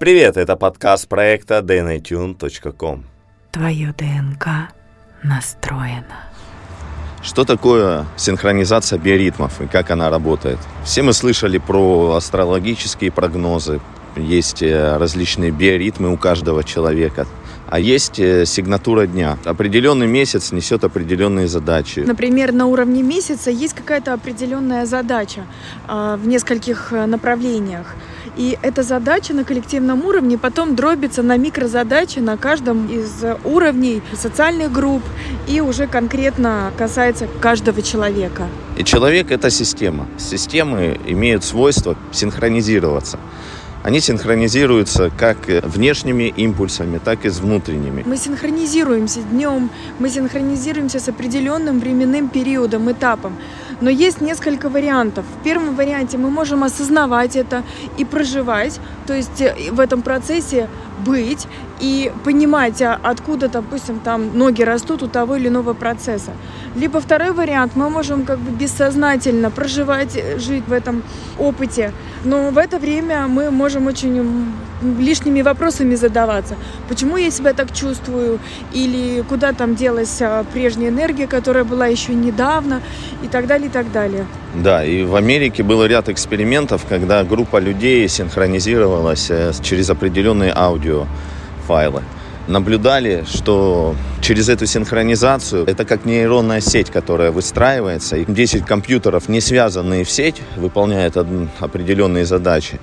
Привет, это подкаст проекта dnatune.com. Твое ДНК настроено. Что такое синхронизация биоритмов и как она работает? Все мы слышали про астрологические прогнозы. Есть э, различные биоритмы у каждого человека. А есть э, сигнатура дня. Определенный месяц несет определенные задачи. Например, на уровне месяца есть какая-то определенная задача э, в нескольких э, направлениях. И эта задача на коллективном уровне потом дробится на микрозадачи на каждом из уровней социальных групп и уже конкретно касается каждого человека. И человек – это система. Системы имеют свойство синхронизироваться они синхронизируются как внешними импульсами, так и с внутренними. Мы синхронизируемся днем, мы синхронизируемся с определенным временным периодом, этапом. Но есть несколько вариантов. В первом варианте мы можем осознавать это и проживать, то есть э, в этом процессе быть и понимать, а откуда, допустим, там ноги растут у того или иного процесса. Либо второй вариант, мы можем как бы бессознательно проживать, э, жить в этом опыте, но в это время мы можем очень лишними вопросами задаваться. Почему я себя так чувствую? Или куда там делась а, прежняя энергия, которая была еще недавно? И так далее, и так далее. Да, и в Америке был ряд экспериментов, когда группа людей синхронизировалась э, через определенные аудиофайлы. Наблюдали, что через эту синхронизацию, это как нейронная сеть, которая выстраивается, и 10 компьютеров, не связанные в сеть, выполняют определенные задачи,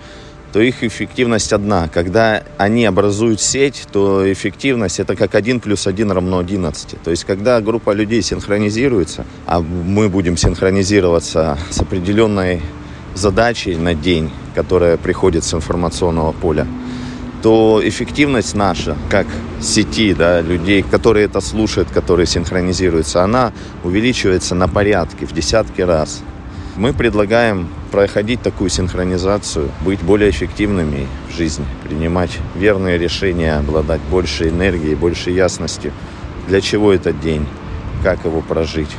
то их эффективность одна. Когда они образуют сеть, то эффективность это как 1 плюс 1 равно 11. То есть, когда группа людей синхронизируется, а мы будем синхронизироваться с определенной задачей на день, которая приходит с информационного поля, то эффективность наша, как сети, да, людей, которые это слушают, которые синхронизируются, она увеличивается на порядке, в десятки раз. Мы предлагаем проходить такую синхронизацию, быть более эффективными в жизни, принимать верные решения, обладать больше энергией, больше ясности. Для чего этот день? Как его прожить?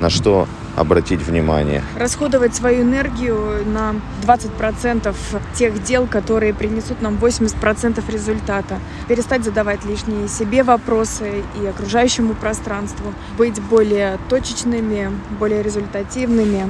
На что обратить внимание. Расходовать свою энергию на 20% тех дел, которые принесут нам 80% результата. Перестать задавать лишние себе вопросы и окружающему пространству. Быть более точечными, более результативными.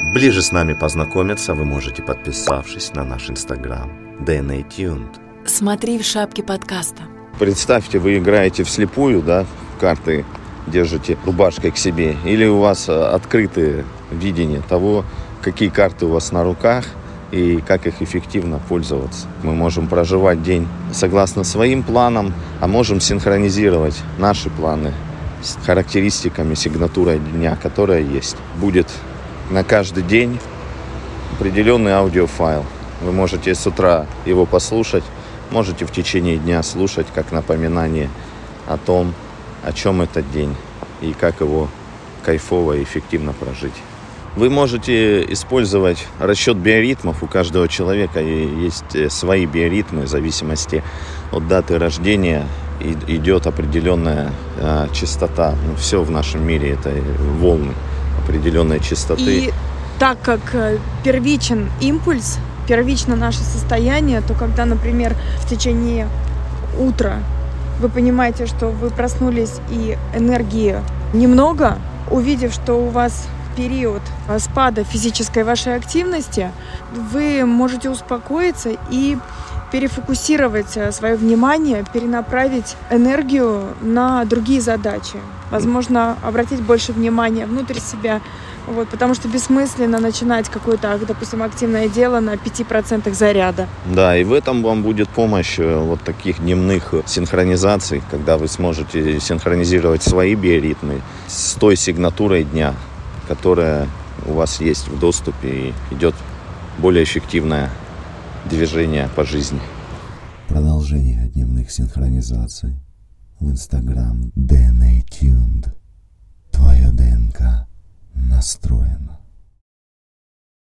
Ближе с нами познакомиться вы можете, подписавшись на наш инстаграм DNA Tuned. Смотри в шапке подкаста. Представьте, вы играете вслепую, да, карты держите рубашкой к себе, или у вас э, открытое видение того, какие карты у вас на руках и как их эффективно пользоваться. Мы можем проживать день согласно своим планам, а можем синхронизировать наши планы с характеристиками, сигнатурой дня, которая есть. Будет на каждый день определенный аудиофайл. Вы можете с утра его послушать, можете в течение дня слушать как напоминание о том, о чем этот день и как его кайфово и эффективно прожить. Вы можете использовать расчет биоритмов. У каждого человека есть э, свои биоритмы в зависимости от даты рождения. Идет определенная э, частота. Ну, все в нашем мире это волны определенной частоты. И так как э, первичен импульс, первично наше состояние, то когда, например, в течение утра вы понимаете, что вы проснулись и энергии немного, увидев, что у вас период спада физической вашей активности, вы можете успокоиться и перефокусировать э, свое внимание, перенаправить энергию на другие задачи. Возможно, обратить больше внимания внутрь себя, вот, потому что бессмысленно начинать какое-то, допустим, активное дело на 5% заряда. Да, и в этом вам будет помощь э, вот таких дневных синхронизаций, когда вы сможете синхронизировать свои биоритмы с той сигнатурой дня, которая у вас есть в доступе и идет более эффективное движение по жизни. Продолжение дневных синхронизаций в Instagram DNA Tuned. Твое ДНК настроено.